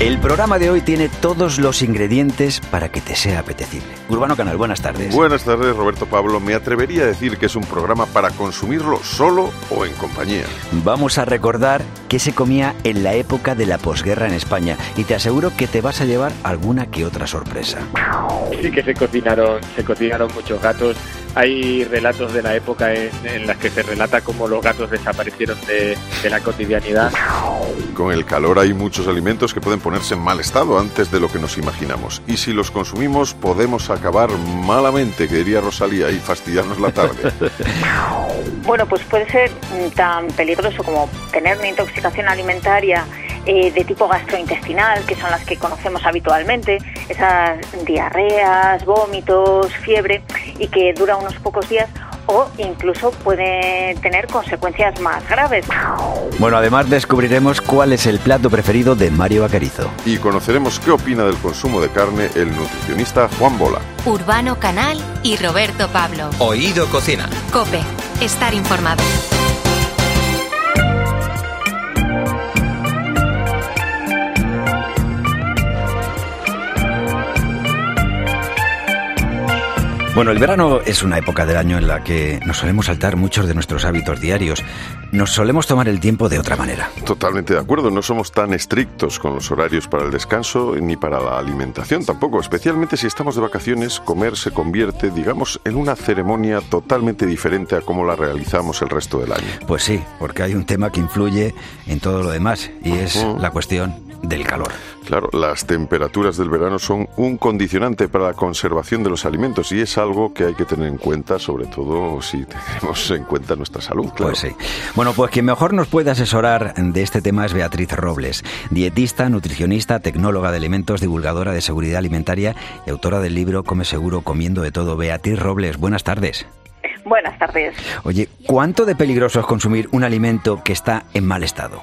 El programa de hoy tiene todos los ingredientes para que te sea apetecible. Urbano Canal, buenas tardes. Buenas tardes, Roberto Pablo. Me atrevería a decir que es un programa para consumirlo solo o en compañía. Vamos a recordar qué se comía en la época de la posguerra en España y te aseguro que te vas a llevar alguna que otra sorpresa. Sí que se cocinaron, se cocinaron muchos gatos. Hay relatos de la época en, en las que se relata cómo los gatos desaparecieron de, de la cotidianidad. Con el calor hay muchos alimentos que pueden ponerse en mal estado antes de lo que nos imaginamos. Y si los consumimos podemos acabar malamente, que diría Rosalía, y fastidiarnos la tarde. Bueno, pues puede ser mm, tan peligroso como tener una intoxicación alimentaria eh, de tipo gastrointestinal, que son las que conocemos habitualmente, esas diarreas, vómitos, fiebre, y que dura unos pocos días o incluso puede tener consecuencias más graves. Bueno, además descubriremos cuál es el plato preferido de Mario Bacarizo. Y conoceremos qué opina del consumo de carne el nutricionista Juan Bola. Urbano Canal y Roberto Pablo. Oído Cocina. Cope, estar informado. Bueno, el verano es una época del año en la que nos solemos saltar muchos de nuestros hábitos diarios. Nos solemos tomar el tiempo de otra manera. Totalmente de acuerdo, no somos tan estrictos con los horarios para el descanso ni para la alimentación tampoco. Especialmente si estamos de vacaciones, comer se convierte, digamos, en una ceremonia totalmente diferente a cómo la realizamos el resto del año. Pues sí, porque hay un tema que influye en todo lo demás y es la cuestión del calor. Claro, las temperaturas del verano son un condicionante para la conservación de los alimentos y es algo que hay que tener en cuenta, sobre todo si tenemos en cuenta nuestra salud. Claro. Pues sí. Bueno, pues quien mejor nos puede asesorar de este tema es Beatriz Robles, dietista, nutricionista, tecnóloga de alimentos, divulgadora de seguridad alimentaria y autora del libro Come Seguro Comiendo de Todo. Beatriz Robles, buenas tardes. Buenas tardes. Oye, ¿cuánto de peligroso es consumir un alimento que está en mal estado?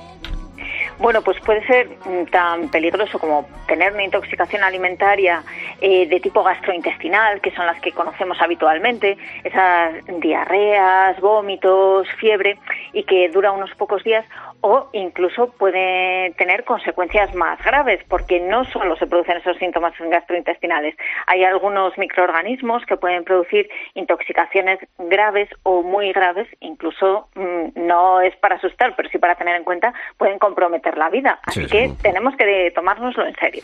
Bueno, pues puede ser mm, tan peligroso como tener una intoxicación alimentaria eh, de tipo gastrointestinal, que son las que conocemos habitualmente, esas diarreas, vómitos, fiebre, y que dura unos pocos días, o incluso puede tener consecuencias más graves, porque no solo se producen esos síntomas gastrointestinales, hay algunos microorganismos que pueden producir intoxicaciones graves o muy graves, incluso mm, no es para asustar, pero sí para tener en cuenta, pueden comprometer la vida. Así Sí, que sí. tenemos que tomárnoslo en serio.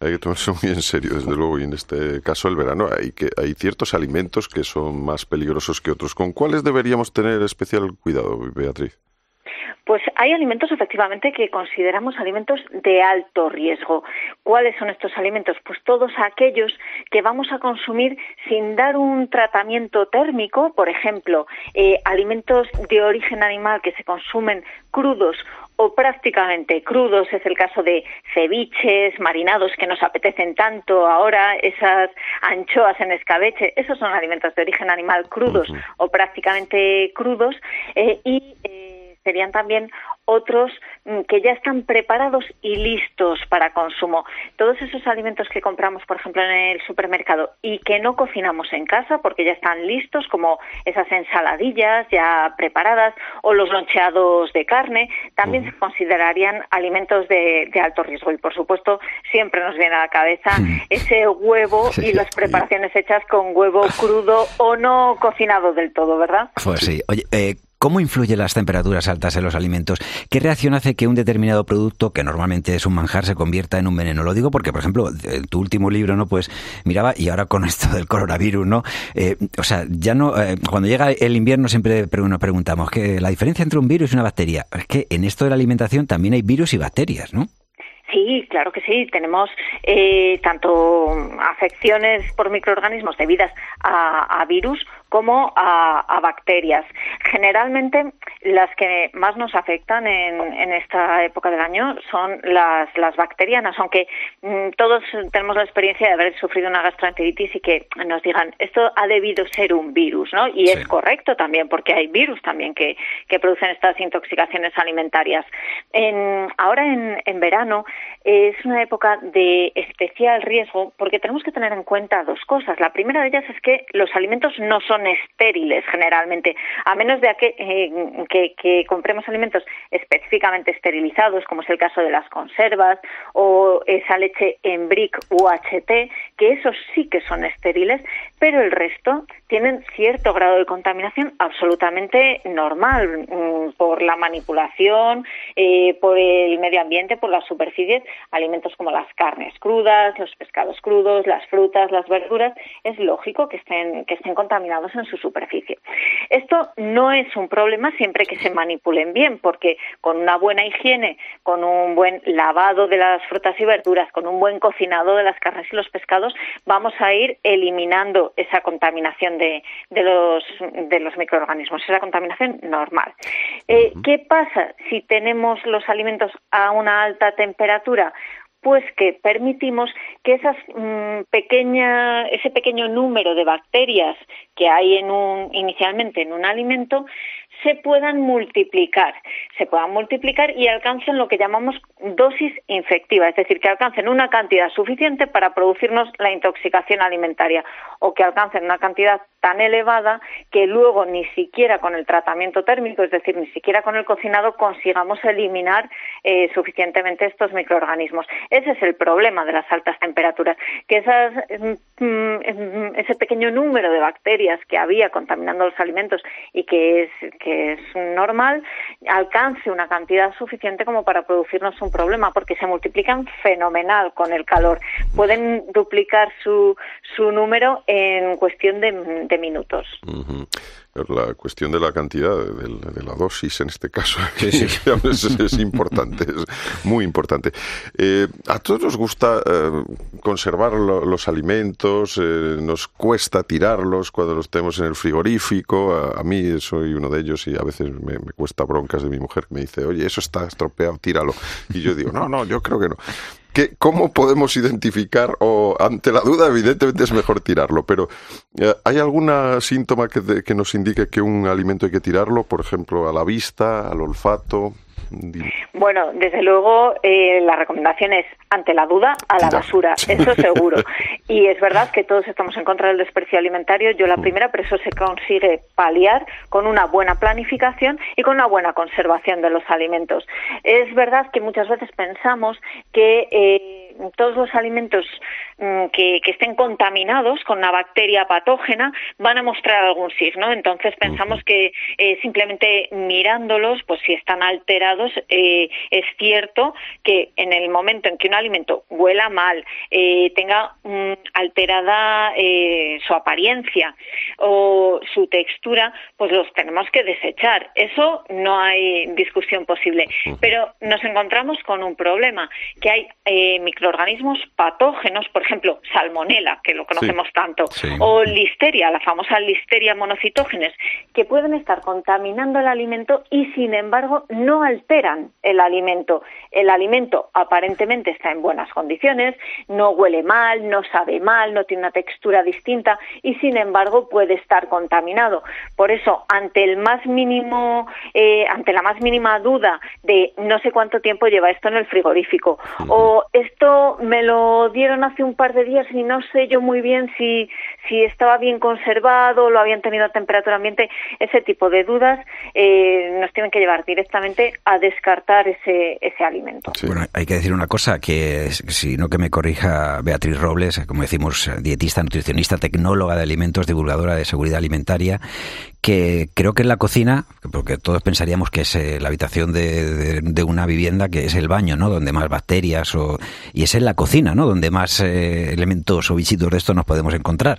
Hay que tomarse muy en serio, desde luego, y en este caso el verano hay que hay ciertos alimentos que son más peligrosos que otros. ¿Con cuáles deberíamos tener especial cuidado, Beatriz? Pues hay alimentos efectivamente que consideramos alimentos de alto riesgo. ¿Cuáles son estos alimentos? Pues todos aquellos que vamos a consumir sin dar un tratamiento térmico, por ejemplo, eh, alimentos de origen animal que se consumen crudos o prácticamente crudos, es el caso de ceviches, marinados que nos apetecen tanto. Ahora, esas anchoas en escabeche, esos son alimentos de origen animal crudos o prácticamente crudos. Eh, y eh, serían también otros mm, que ya están preparados y listos para consumo. Todos esos alimentos que compramos, por ejemplo, en el supermercado y que no cocinamos en casa porque ya están listos, como esas ensaladillas ya preparadas o los loncheados de carne, también se considerarían alimentos de, de alto riesgo. Y, por supuesto, siempre nos viene a la cabeza ese huevo Sí. y las preparaciones hechas con huevo crudo o no cocinado del todo, ¿verdad? Pues sí. Oye, eh, ¿cómo influyen las temperaturas altas en los alimentos? ¿Qué reacción hace que un determinado producto, que normalmente es un manjar, se convierta en un veneno? Lo digo porque, por ejemplo, en tu último libro, ¿no? Pues miraba, y ahora con esto del coronavirus, ¿no? Eh, o sea, ya no. eh, cuando llega el invierno siempre pre- nos preguntamos que la diferencia entre un virus y una bacteria. Es que en esto de la alimentación también hay virus y bacterias, ¿no? Sí, claro que sí. Tenemos eh, tanto afecciones por microorganismos debidas a virus como a, a bacterias. Generalmente las que más nos afectan en, en esta época del año son las, las bacterianas, aunque mm, todos tenemos la experiencia de haber sufrido una gastroenteritis y que nos digan esto ha debido ser un virus, ¿no? Y Sí. es correcto también, porque hay virus también que, que producen estas intoxicaciones alimentarias. En, ahora en, en verano es una época de especial riesgo porque tenemos que tener en cuenta dos cosas. La primera de ellas es que los alimentos no son estériles generalmente, a menos de que, eh, que, compremos alimentos específicamente esterilizados, como es el caso de las conservas o esa leche en brick UHT, que esos sí que son estériles, pero el resto tienen cierto grado de contaminación absolutamente normal mm, por la manipulación, eh, por el medio ambiente, por las superficies, alimentos como las carnes crudas, los pescados crudos, las frutas, las verduras, es lógico que estén, que estén contaminados en su superficie. Esto no es un problema siempre que se manipulen bien, porque con una buena higiene, con un buen lavado de las frutas y verduras, con un buen cocinado de las carnes y los pescados, vamos a ir eliminando esa contaminación de, los, de los microorganismos, esa contaminación normal. Eh, ¿Qué pasa si tenemos los alimentos a una alta temperatura? Pues que permitimos que esas mm, pequeña, ese pequeño número de bacterias que hay en un, inicialmente en un alimento se puedan multiplicar, se puedan multiplicar y alcancen lo que llamamos dosis infectiva, es decir, que alcancen una cantidad suficiente para producirnos la intoxicación alimentaria o que alcancen una cantidad tan elevada que luego ni siquiera con el tratamiento térmico, es decir, ni siquiera con el cocinado consigamos eliminar eh, suficientemente estos microorganismos. Ese es el problema de las altas temperaturas, que esas, mm, mm, ese pequeño número de bacterias que había contaminando los alimentos y que es, que es normal alcance una cantidad suficiente como para producirnos un problema, porque se multiplican fenomenal con el calor. Pueden duplicar su, su número en cuestión de minutos. La cuestión de la cantidad, de, la dosis en este caso, es, importante, es muy importante. Eh, a todos nos gusta eh, conservar los alimentos, eh, nos cuesta tirarlos cuando los tenemos en el frigorífico. A, mí soy uno de ellos y a veces me, me, cuesta broncas de mi mujer que me dice, oye, eso está estropeado, tíralo. Y yo digo, no, no, yo creo que no. ¿Cómo podemos identificar, o ante la duda, evidentemente es mejor tirarlo, pero eh, ¿hay algún síntoma que, que nos indique que un alimento hay que tirarlo, por ejemplo, a la vista, al olfato? Bueno, desde luego eh, la recomendación es ante la duda a la basura, eso seguro. Y es verdad que todos estamos en contra del desprecio alimentario, yo la mm. primera, pero eso se consigue paliar con una buena planificación y con una buena conservación de los alimentos. Es verdad que muchas veces pensamos que eh, todos los alimentos mm, que, estén contaminados con una bacteria patógena van a mostrar algún signo. Entonces pensamos que eh, simplemente mirándolos, pues si están alterados, eh, es cierto que en el momento en que un alimento huela mal, eh, tenga mm, alterada su apariencia o su textura, pues los tenemos que desechar. Eso no hay discusión posible. Pero nos encontramos con un problema, que hay micro organismos patógenos, por ejemplo, salmonela, que lo conocemos tanto, o listeria, la famosa listeria monocitógenes, que pueden estar contaminando el alimento y, sin embargo, no alteran el alimento. El alimento aparentemente está en buenas condiciones, no huele mal, no sabe mal, no tiene una textura distinta y, sin embargo, puede estar contaminado. Por eso, ante el más mínimo, eh, ante la más mínima duda de no sé cuánto tiempo lleva esto en el frigorífico o esto me lo dieron hace un par de días y no sé yo muy bien si, si estaba bien conservado, lo habían tenido a temperatura ambiente. Ese tipo de dudas eh, nos tienen que llevar directamente a descartar ese, ese alimento. Bueno, hay que decir una cosa, que si no que me corrija Beatriz Robles, como decimos, dietista, nutricionista, tecnóloga de alimentos, divulgadora de seguridad alimentaria, que creo que en la cocina, porque todos pensaríamos que es eh, la habitación de, de, una vivienda, que es el baño, ¿no? Donde más bacterias o, y es en la cocina, ¿no? Donde más eh, elementos o bichitos de esto nos podemos encontrar.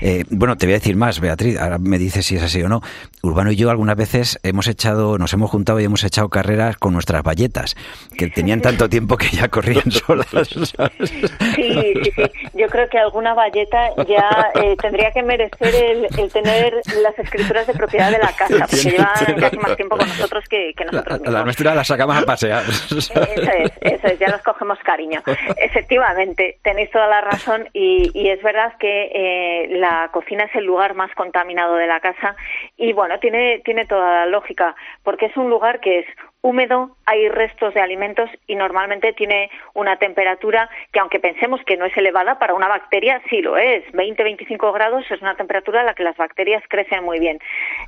Eh, bueno, te voy a decir más, Beatriz, ahora me dices si es así o no. Urbano y yo algunas veces hemos echado, nos hemos juntado y hemos echado carreras con nuestras valletas, que tenían tanto tiempo que ya corrían solas. Sí, sí, sí. Yo creo que alguna valleta ya eh, tendría que merecer el, tener las escrituras de propiedad de la casa, porque llevan casi más tiempo con nosotros que, nosotros la, La nuestra la sacamos a pasear. Eso es, eso es, ya nos cogemos cariño. Efectivamente, tenéis toda la razón y, es verdad que eh, la cocina es el lugar más contaminado de la casa y bueno, tiene, tiene toda la lógica porque es un lugar que es húmedo, hay restos de alimentos y normalmente tiene una temperatura que aunque pensemos que no es elevada para una bacteria, sí lo es. 20-25 grados es una temperatura a la que las bacterias crecen muy bien.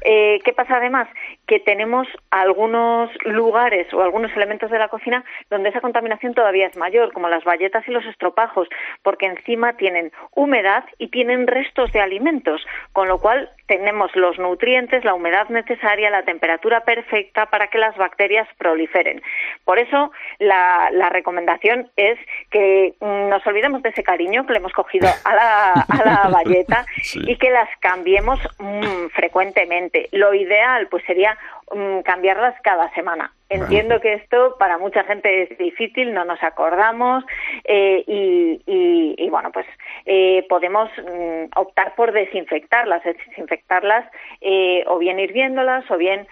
Eh, ¿Qué pasa además? Que tenemos algunos lugares o algunos elementos de la cocina donde esa contaminación todavía es mayor, como las bayetas y los estropajos, porque encima tienen humedad y tienen restos de alimentos, con lo cual tenemos los nutrientes, la humedad necesaria, la temperatura perfecta para que las bacterias proliferen. Por eso la, recomendación es que mm, nos olvidemos de ese cariño que le hemos cogido a la, a la bayeta y que las cambiemos mm, frecuentemente. Lo ideal pues sería mm, cambiarlas cada semana. Entiendo que esto para mucha gente es difícil, no nos acordamos eh, y, bueno, pues eh, podemos mm, optar por desinfectarlas, desinfectarlas eh, o bien hirviéndolas o bien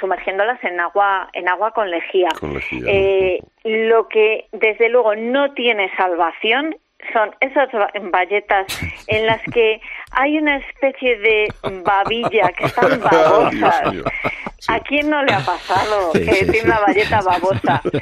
sumergiéndolas en agua en agua con lejía. Con lejía. lo que desde luego no tiene salvación son esas valletas en las que hay una especie de babilla que están babosas. ¿A quién no le ha pasado que tiene una valleta babosa?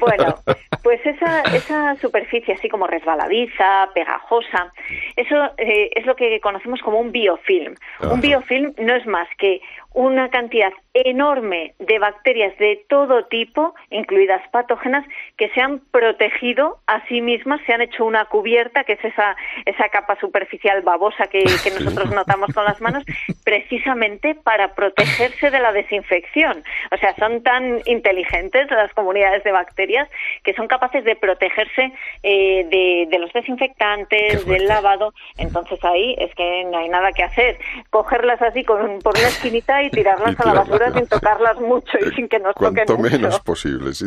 Bueno, pues esa, esa superficie así como resbaladiza, pegajosa, eso eh, es lo que conocemos como un biofilm. Un biofilm no es más que una cantidad enorme de bacterias de todo tipo, incluidas patógenas, que se han protegido a sí mismas, se han hecho una cubierta, que es esa, esa capa superficial babosa que, que nosotros notamos con las manos, precisamente para protegerse de la desinfección. O sea, son tan inteligentes las comunidades de bacterias que son capaces de protegerse eh, de, de, los desinfectantes, del lavado. Entonces ahí es que no hay nada que hacer. Cogerlas así con, por una esquinita y tirarlas a la basura sin tocarlas mucho y sin que nos toquen Cuanto menos posible.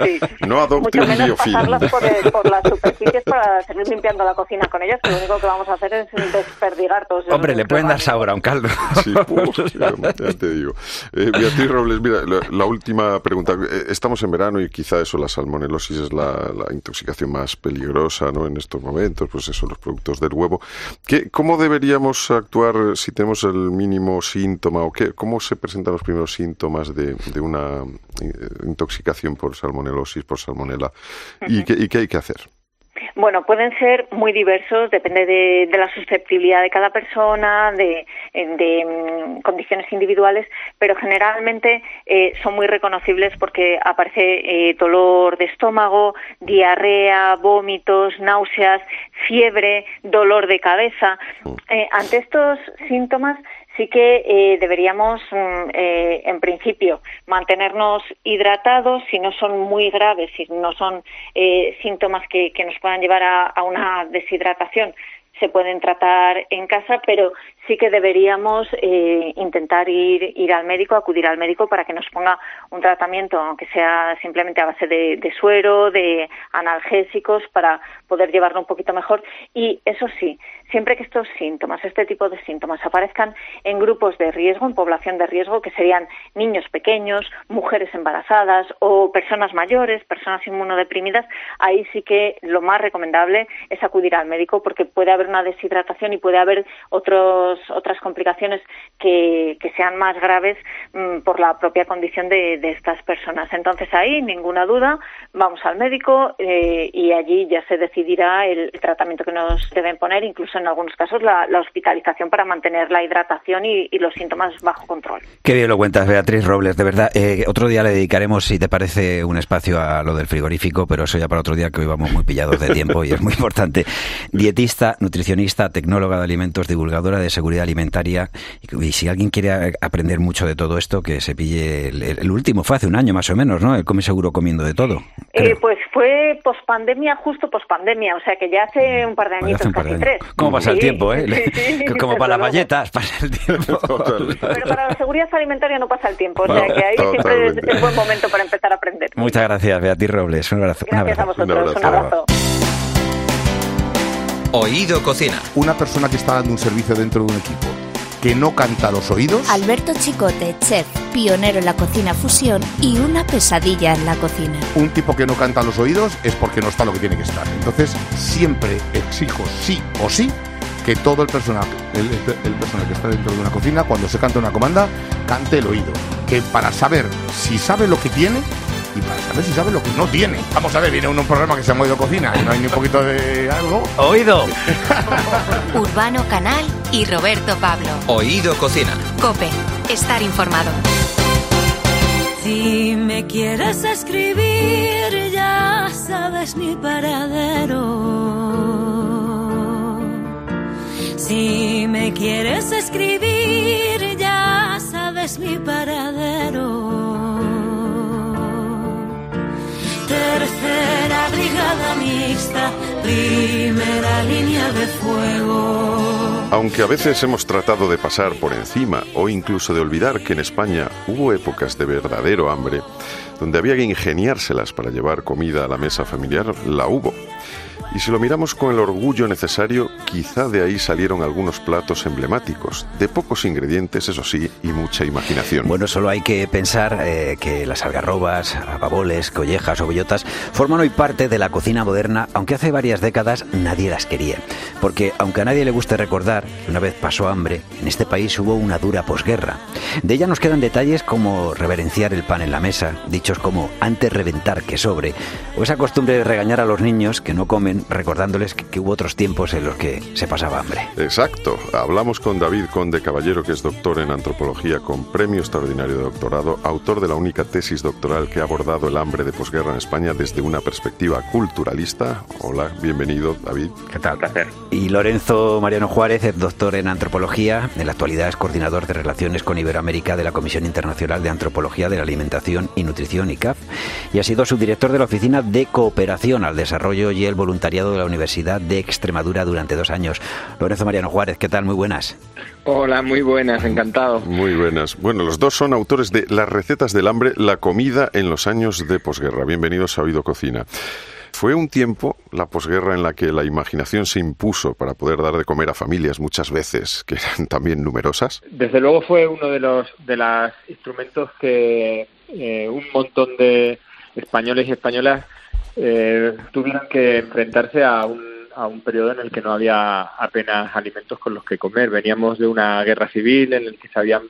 Sí. No adopte mucho un pasarlas por, por, las superficies para seguir limpiando la cocina con ellas, que lo único que vamos a hacer es desperdigar todos Hombre, le pueden dar sabor a un caldo. Sí, ya te digo. Eh, Beatriz Robles, mira, la, última pregunta. Eh, estamos en verano y quizá eso, la salmonelosis es la, intoxicación más peligrosa ¿no? en estos momentos, pues eso, los productos del huevo. ¿Qué, ¿Cómo deberíamos actuar si tenemos el mínimo síntoma o ¿Cómo se presentan los primeros síntomas de, una eh, intoxicación por salmonelosis, por salmonela? ¿Y, qué, hay que hacer? Bueno, pueden ser muy diversos, depende de, la susceptibilidad de cada persona, de, mm, condiciones individuales, pero generalmente eh, son muy reconocibles porque aparece eh, dolor de estómago, diarrea, vómitos, náuseas, fiebre, dolor de cabeza. Mm. ante estos síntomas sí que eh, deberíamos, mm, eh, en principio, mantenernos hidratados si no son muy graves, si no son eh, síntomas que, nos puedan llevar a, una deshidratación se pueden tratar en casa, pero sí que deberíamos eh, intentar ir, ir al médico, acudir al médico para que nos ponga un tratamiento, aunque sea simplemente a base de, de suero, de analgésicos, para poder llevarlo un poquito mejor. Y eso sí, siempre que estos síntomas, este tipo de síntomas, aparezcan en grupos de riesgo, en población de riesgo, que serían niños pequeños, mujeres embarazadas o personas mayores, personas inmunodeprimidas, ahí sí que lo más recomendable es acudir al médico porque puede haber una deshidratación y puede haber otros, otras complicaciones que, que sean más graves mm, por la propia condición de, de, estas personas. Entonces ahí, ninguna duda, vamos al médico eh, y allí ya se decidirá el, tratamiento que nos deben poner, incluso en algunos casos la, hospitalización para mantener la hidratación y, los síntomas bajo control. Qué bien lo cuentas, Beatriz Robles, de verdad. Eh, otro día le dedicaremos, si te parece, un espacio a lo del frigorífico, pero eso ya para otro día que hoy vamos muy pillados de tiempo y es muy importante. Dietista, nutricionista, tecnóloga de alimentos, divulgadora de seguridad alimentaria. Y, si alguien quiere aprender mucho de todo esto, que se pille el, último, fue hace un año más o menos, ¿no? El Come Seguro comiendo de todo. Eh, pues fue pospandemia, justo pospandemia, o sea que ya hace un par de años, casi tres. ¿Cómo pasa el tiempo, eh? Como para las galletas pasa el tiempo. Pero para la seguridad alimentaria no pasa el tiempo, o sea que ahí siempre es, buen momento para empezar a aprender. Muchas gracias, Beatriz Robles. Un abrazo. Gracias a vosotros. Un abrazo. Oído Cocina. Una persona que está dando un servicio dentro de un equipo que no canta los oídos. Alberto Chicote, chef, pionero en la cocina fusión y una pesadilla en la cocina. Un tipo que no canta los oídos es porque no está lo que tiene que estar. Entonces, siempre exijo sí o sí que todo el personal, el, el personal que está dentro de una cocina, cuando se canta una comanda, cante el oído. Que para saber si sabe lo que tiene y para saber si sabe lo que no tiene. Vamos a ver, viene un programa que se llama Oído Cocina y no hay ni un poquito de algo. ¡Oído! Urbano Canal y Roberto Pablo. Oído Cocina. Cope, estar informado. Si me quieres escribir, ya sabes mi paradero. Si me quieres escribir, ya sabes mi paradero. Mixta, primera línea de fuego. Aunque a veces hemos tratado de pasar por encima o incluso de olvidar que en España hubo épocas de verdadero hambre, donde había que ingeniárselas para llevar comida a la mesa familiar, la hubo. Y si lo miramos con el orgullo necesario, quizá de ahí salieron algunos platos emblemáticos, de pocos ingredientes, eso sí, y mucha imaginación. Bueno, solo hay que pensar eh, que las algarrobas, ababoles, collejas o bellotas forman hoy parte de la cocina moderna, aunque hace varias décadas nadie las quería. Porque aunque a nadie le guste recordar una vez pasó hambre, en este país hubo una dura posguerra. De ella nos quedan detalles como reverenciar el pan en la mesa, dichos como antes reventar que sobre, o esa costumbre de regañar a los niños que no comen recordándoles que, que, hubo otros tiempos en los que se pasaba hambre. Exacto. Hablamos con David Conde Caballero, que es doctor en antropología con premio extraordinario de doctorado, autor de la única tesis doctoral que ha abordado el hambre de posguerra en España desde una perspectiva culturalista. Hola, bienvenido, David. ¿Qué tal? Placer. Y Lorenzo Mariano Juárez, es doctor en antropología, en la actualidad es coordinador de relaciones con Iberoamérica de la Comisión Internacional de Antropología de la Alimentación y Nutrición, ICAP, y ha sido subdirector de la Oficina de Cooperación al Desarrollo y el Voluntariado de la Universidad de Extremadura durante dos años. Lorenzo Mariano Juárez, ¿qué tal? Muy buenas. Hola, muy buenas, encantado. Muy buenas. Bueno, los dos son autores de Las recetas del hambre, la comida en los años de posguerra. Bienvenidos a Oído Cocina. Fue un tiempo, la posguerra, en la que la imaginación se impuso para poder dar de comer a familias muchas veces que eran también numerosas. Desde luego fue uno de los de los instrumentos que eh, un montón de españoles y españolas eh, tuvieron que enfrentarse a un, a un periodo en el que no había apenas alimentos con los que comer. Veníamos de una guerra civil en la que se habían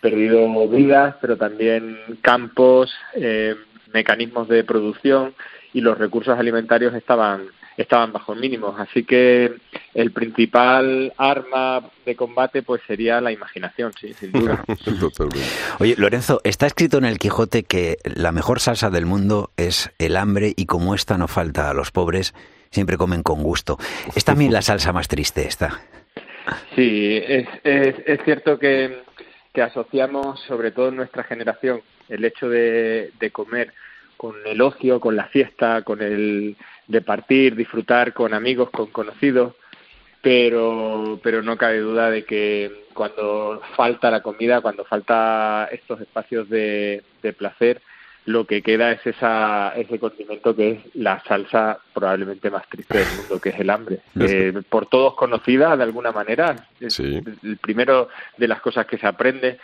perdido vidas, pero también campos, eh, mecanismos de producción y los recursos alimentarios estaban estaban bajo mínimos. Así que el principal arma de combate pues sería la imaginación, sí, sin duda. Oye, Lorenzo, está escrito en el Quijote que la mejor salsa del mundo es el hambre y como esta no falta a los pobres, siempre comen con gusto. ¿Es también la salsa más triste esta? Sí, es, es, es cierto que, que asociamos, sobre todo en nuestra generación, el hecho de, de comer con el ocio, con la fiesta, con el de partir, disfrutar con amigos, con conocidos, pero, pero no cabe duda de que cuando falta la comida, cuando falta estos espacios de, de placer, lo que queda es esa, ese condimento que es la salsa probablemente más triste del mundo, que es el hambre. Eh, por todos conocida de alguna manera, es Sí. el primero de las cosas que se aprende,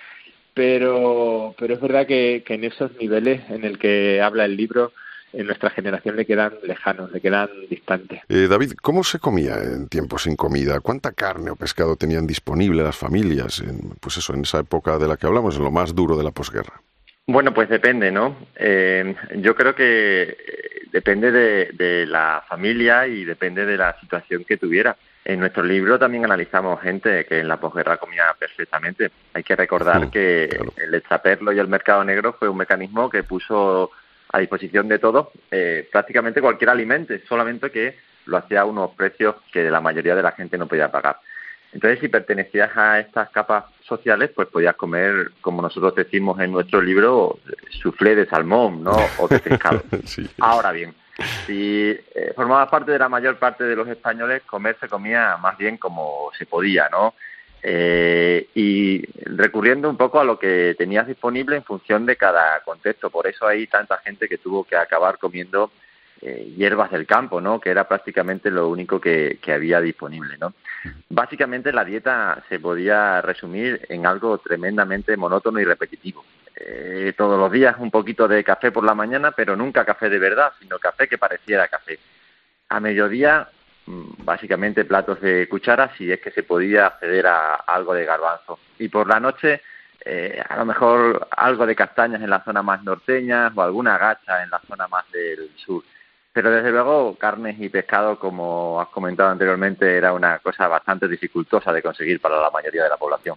pero, pero es verdad que, que en esos niveles en el que habla el libro, en nuestra generación le quedan lejanos, le quedan distantes. Eh, David, ¿cómo se comía en tiempos sin comida? ¿Cuánta carne o pescado tenían disponible las familias en, pues eso, en esa época de la que hablamos, en lo más duro de la posguerra? Bueno, pues depende, ¿no? Eh, yo creo que eh, depende de, de la familia y depende de la situación que tuviera. En nuestro libro también analizamos gente que en la posguerra comía perfectamente. Hay que recordar Mm, que claro. el extraperlo y el mercado negro fue un mecanismo que puso a disposición de todos eh, prácticamente cualquier alimento, solamente que lo hacía a unos precios que la mayoría de la gente no podía pagar. Entonces, si pertenecías a estas capas sociales, pues podías comer, como nosotros decimos en nuestro libro, soufflé de salmón, ¿no? O de pescado. Sí. Ahora bien, si eh, formabas parte de la mayor parte de los españoles, comer se comía más bien como se podía, ¿no? Eh, y recurriendo un poco a lo que tenías disponible en función de cada contexto. Por eso hay tanta gente que tuvo que acabar comiendo eh, hierbas del campo, ¿no? Que era prácticamente lo único que, que había disponible, ¿no? Básicamente la dieta se podía resumir en algo tremendamente monótono y repetitivo. Eh, todos los días un poquito de café por la mañana, pero nunca café de verdad, sino café que pareciera café. A mediodía básicamente platos de cuchara si es que se podía acceder a algo de garbanzo. Y por la noche eh, a lo mejor algo de castañas en la zona más norteña o alguna gacha en la zona más del sur. Pero desde luego carnes y pescado, como has comentado anteriormente, era una cosa bastante dificultosa de conseguir para la mayoría de la población.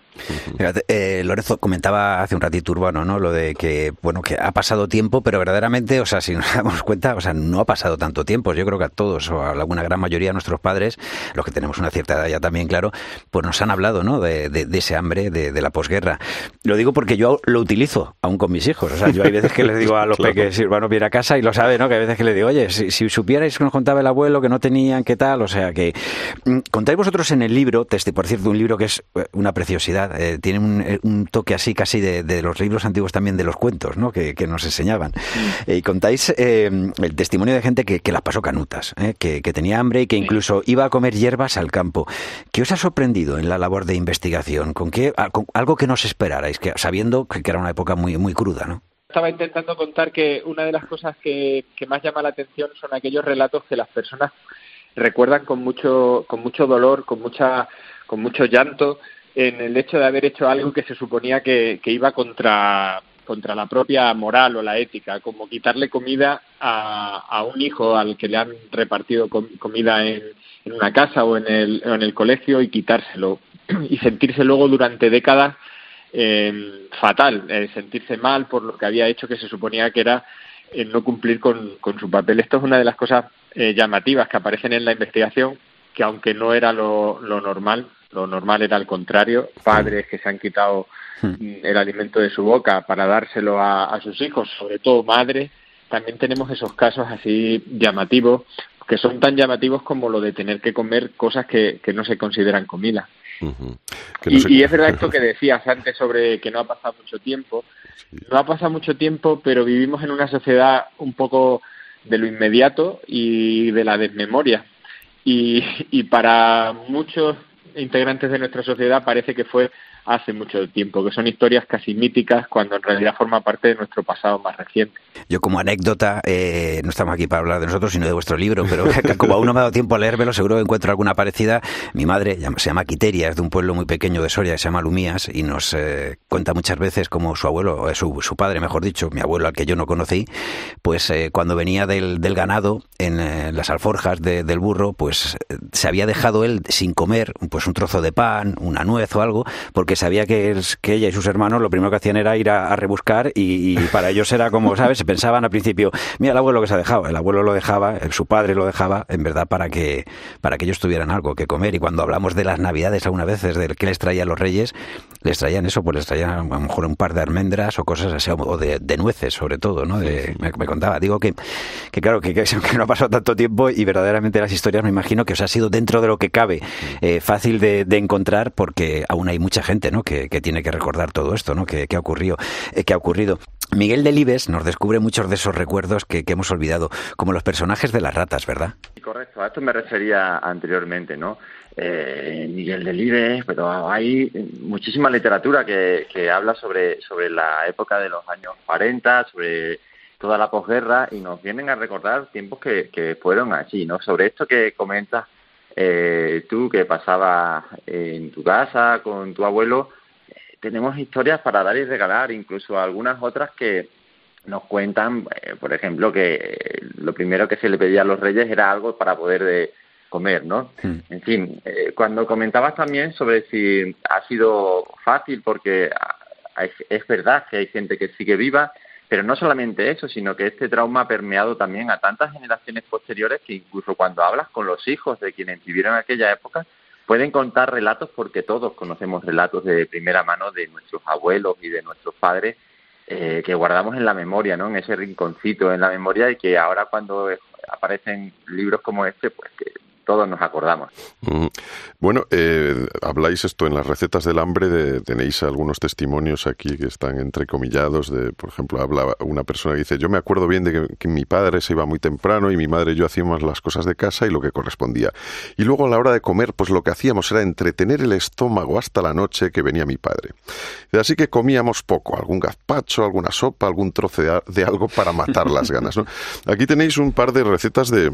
eh, Lorenzo comentaba hace un ratito urbano, ¿no? Lo de que, bueno, que ha pasado tiempo, pero verdaderamente, o sea, si nos damos cuenta, o sea, no ha pasado tanto tiempo. Yo creo que a todos, o a alguna gran mayoría de nuestros padres, los que tenemos una cierta edad ya también, claro, pues nos han hablado, ¿no? De, de, ese hambre de, de, la posguerra. Lo digo porque yo lo utilizo, aún con mis hijos. O sea, yo hay veces que les digo a los claro. peques, si urbano viene a casa y lo sabe, ¿no? Que hay veces que les digo, oye, si, si supierais que nos contaba el abuelo, que no tenían, qué tal, o sea que mm, contáis vosotros en el libro, por cierto, un libro que es eh, una preciosidad, eh, tiene un, eh, un, toque así casi de, de, los libros antiguos también de los cuentos, ¿no? Que, que nos enseñaban. Eh, y contáis el testimonio de gente que, que las pasó canutas, que, que, tenía hambre y que incluso iba a comer hierbas al campo. ¿Qué os ha sorprendido en la labor de investigación? ¿Con qué, con algo que no os esperarais, que, sabiendo que era una época muy, muy cruda, ¿no? Estaba intentando contar que una de las cosas que, más llama la atención son aquellos relatos que las personas recuerdan con mucho con mucho dolor, con mucha con mucho llanto en el hecho de haber hecho algo que se suponía que, iba contra contra la propia moral o la ética, como quitarle comida a, un hijo al que le han repartido com comida en, en, una casa o en el, o en el colegio y quitárselo y sentirse luego durante décadas eh, fatal, eh, sentirse mal por lo que había hecho que se suponía que era eh, no cumplir con, con, su papel. Esto es una de las cosas eh, llamativas que aparecen en la investigación, que aunque no era lo, lo normal, lo normal era al contrario, padres que se han quitado el alimento de su boca para dárselo a, a sus hijos, sobre todo madres, también tenemos esos casos así llamativos, que son tan llamativos como lo de tener que comer cosas que, que no se consideran comida. Uh -huh. no y, es verdad esto que decías antes sobre que no ha pasado mucho tiempo. Sí. No ha pasado mucho tiempo, pero vivimos en una sociedad un poco de lo inmediato y de la desmemoria. Y, y para muchos integrantes de nuestra sociedad parece que fue hace mucho tiempo, que son historias casi míticas cuando en realidad forma parte de nuestro pasado más reciente. Yo como anécdota, eh, no estamos aquí para hablar de nosotros, sino de vuestro libro, pero como aún no me ha dado tiempo a leérmelo, seguro que encuentro alguna parecida. Mi madre se llama Quiteria, es de un pueblo muy pequeño de Soria, se llama Lumías, y nos eh, cuenta muchas veces como su abuelo, eh, su, su, padre, mejor dicho, mi abuelo al que yo no conocí, pues eh, cuando venía del, del ganado en eh, las alforjas de, del burro, pues se había dejado él sin comer pues un trozo de pan, una nuez o algo, porque sabía que, que ella y sus hermanos lo primero que hacían era ir a, a rebuscar y, y, para ellos era como, ¿sabes? Se pensaban al principio, mira el abuelo que se ha dejado, el abuelo lo dejaba, su padre lo dejaba, en verdad para que, para que ellos tuvieran algo que comer. Y cuando hablamos de las navidades algunas veces, de qué les traían los reyes, les traían eso, pues les traían a lo mejor un par de almendras o cosas así, o de, de nueces sobre todo, ¿no? De, me, me, contaba, digo que, que claro, que, que, que, no ha pasado tanto tiempo y verdaderamente las historias me imagino que os ha sido dentro de lo que cabe eh, fácil de, de, encontrar porque aún hay mucha gente, ¿no? Que, tiene que recordar todo esto, ¿no? Que, que ha ocurrido, eh, que ha ocurrido. Miguel Delibes nos descubre muchos de esos recuerdos que, que, hemos olvidado, como los personajes de las ratas, ¿verdad? Correcto, a esto me refería anteriormente, ¿no? Eh, Miguel Delibes, pero hay muchísima literatura que, que habla sobre, sobre la época de los años 40, sobre toda la posguerra y nos vienen a recordar tiempos que, que fueron así, ¿no? Sobre esto que comentas eh, tú, que pasabas en tu casa con tu abuelo, tenemos historias para dar y regalar, incluso algunas otras que nos cuentan, eh, por ejemplo, que eh, lo primero que se le pedía a los reyes era algo para poder de comer, ¿no? Mm. En fin, eh, cuando comentabas también sobre si ha sido fácil, porque es verdad que hay gente que sigue viva, pero no solamente eso, sino que este trauma ha permeado también a tantas generaciones posteriores que incluso cuando hablas con los hijos de quienes vivieron aquella época, pueden contar relatos porque todos conocemos relatos de primera mano de nuestros abuelos y de nuestros padres eh, que guardamos en la memoria, ¿no? En ese rinconcito en la memoria y que ahora cuando aparecen libros como este, pues que todos nos acordamos. Mm. Bueno, eh, habláis esto en las recetas del hambre, de, tenéis algunos testimonios aquí que están entrecomillados, de, por ejemplo, habla una persona que dice, yo me acuerdo bien de que, que, mi padre se iba muy temprano y mi madre y yo hacíamos las cosas de casa y lo que correspondía. Y luego a la hora de comer, pues lo que hacíamos era entretener el estómago hasta la noche que venía mi padre. Así que comíamos poco, algún gazpacho, alguna sopa, algún trozo de, de algo para matar las ganas. ¿no? Aquí tenéis un par de recetas de,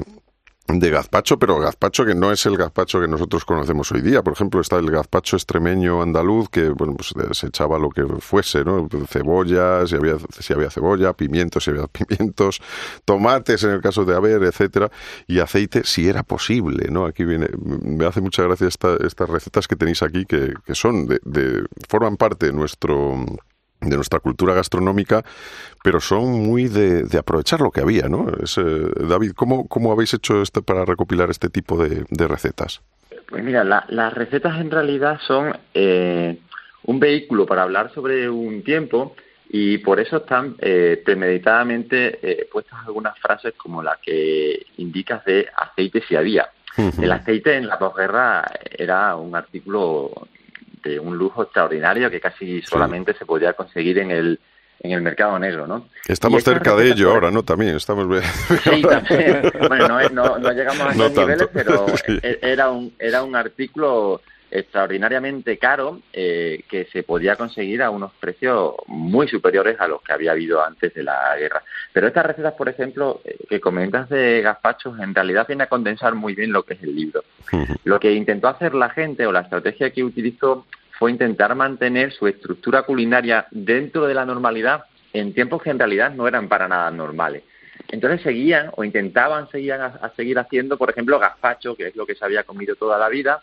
de gazpacho, pero gazpacho que no es el gazpacho que nosotros conocemos hoy día. Por ejemplo, está el gazpacho extremeño andaluz, que bueno, pues se echaba lo que fuese, ¿no? Cebollas, si había, si había cebolla, pimientos, si había pimientos, tomates en el caso de haber, etcétera, y aceite si era posible, ¿no? Aquí viene, me hace mucha gracia estas recetas que tenéis aquí, que, que son de, de, forman parte de nuestro de nuestra cultura gastronómica, pero son muy de, aprovechar lo que había, ¿no? Eh, David, ¿cómo, ¿cómo habéis hecho este para recopilar este tipo de, recetas? Pues mira, las recetas en realidad son eh, un vehículo para hablar sobre un tiempo y por eso están eh, premeditadamente puestas algunas frases como la que indicas de aceite si había. El aceite en la posguerra era un artículo de un lujo extraordinario que casi solamente se podía conseguir en el en el mercado negro, ¿no? Estamos cerca de ello ahora, ¿no? También estamos... Sí, también. Bueno, no, no, llegamos a esos niveles, pero e, era un, era un artículo extraordinariamente caro eh, que se podía conseguir a unos precios muy superiores a los que había habido antes de la guerra. Pero estas recetas, por ejemplo, eh, que comentas de gazpachos, en realidad viene a condensar muy bien lo que es el libro. Lo que intentó hacer la gente o la estrategia que utilizó fue intentar mantener su estructura culinaria dentro de la normalidad en tiempos que en realidad no eran para nada normales. Entonces seguían o intentaban seguir a, seguir haciendo, por ejemplo, gazpacho, que es lo que se había comido toda la vida,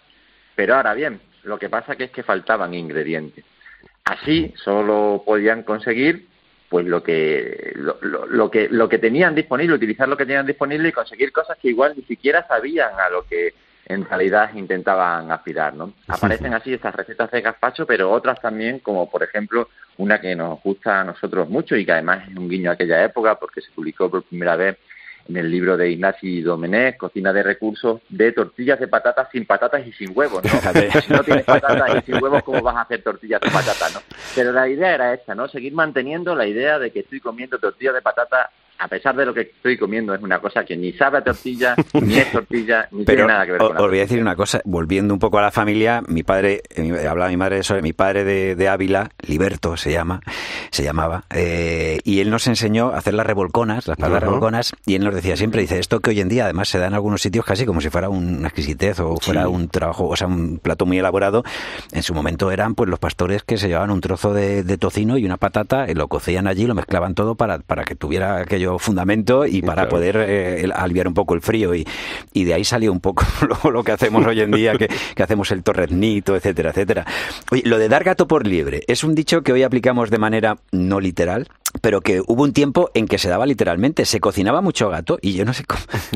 pero ahora bien, lo que pasa que es que faltaban ingredientes. Así solo podían conseguir pues lo que lo, que lo que tenían disponible, utilizar lo que tenían disponible y conseguir cosas que igual ni siquiera sabían a lo que en realidad intentaban aspirar, ¿no? Aparecen así estas recetas de gazpacho, pero otras también, como por ejemplo una que nos gusta a nosotros mucho y que además es un guiño a aquella época porque se publicó por primera vez en el libro de Ignasi Domenech, Cocina de Recursos, de tortillas de patatas sin patatas y sin huevos, ¿no? si no tienes patatas y sin huevos, ¿cómo vas a hacer tortillas de patatas, no? Pero la idea era esta, ¿no? Seguir manteniendo la idea de que estoy comiendo tortillas de patata a pesar de lo que estoy comiendo, es una cosa que ni sabe a tortilla, ni es tortilla, ni tiene nada que ver con Os voy a decir una cosa, volviendo un poco a la familia, mi padre, eh, hablaba mi madre de eso, mi padre de, Ávila, Liberto se llama, se llamaba, eh, y él nos enseñó a hacer las revolconas, las palabras revolconas, y él nos decía siempre, dice, esto que hoy en día además se da en algunos sitios casi como si fuera una exquisitez o fuera un trabajo, o sea, un plato muy elaborado, en su momento eran pues los pastores que se llevaban un trozo de, tocino y una patata, y lo cocían allí, lo mezclaban todo para, para que tuviera aquello fundamento y para poder eh, aliviar un poco el frío. Y, y de ahí salió un poco lo, que hacemos hoy en día, que, que, hacemos el torreznito, etcétera, etcétera. Oye, lo de dar gato por liebre es un dicho que hoy aplicamos de manera no literal, pero que hubo un tiempo en que se daba literalmente, se cocinaba mucho gato y yo no sé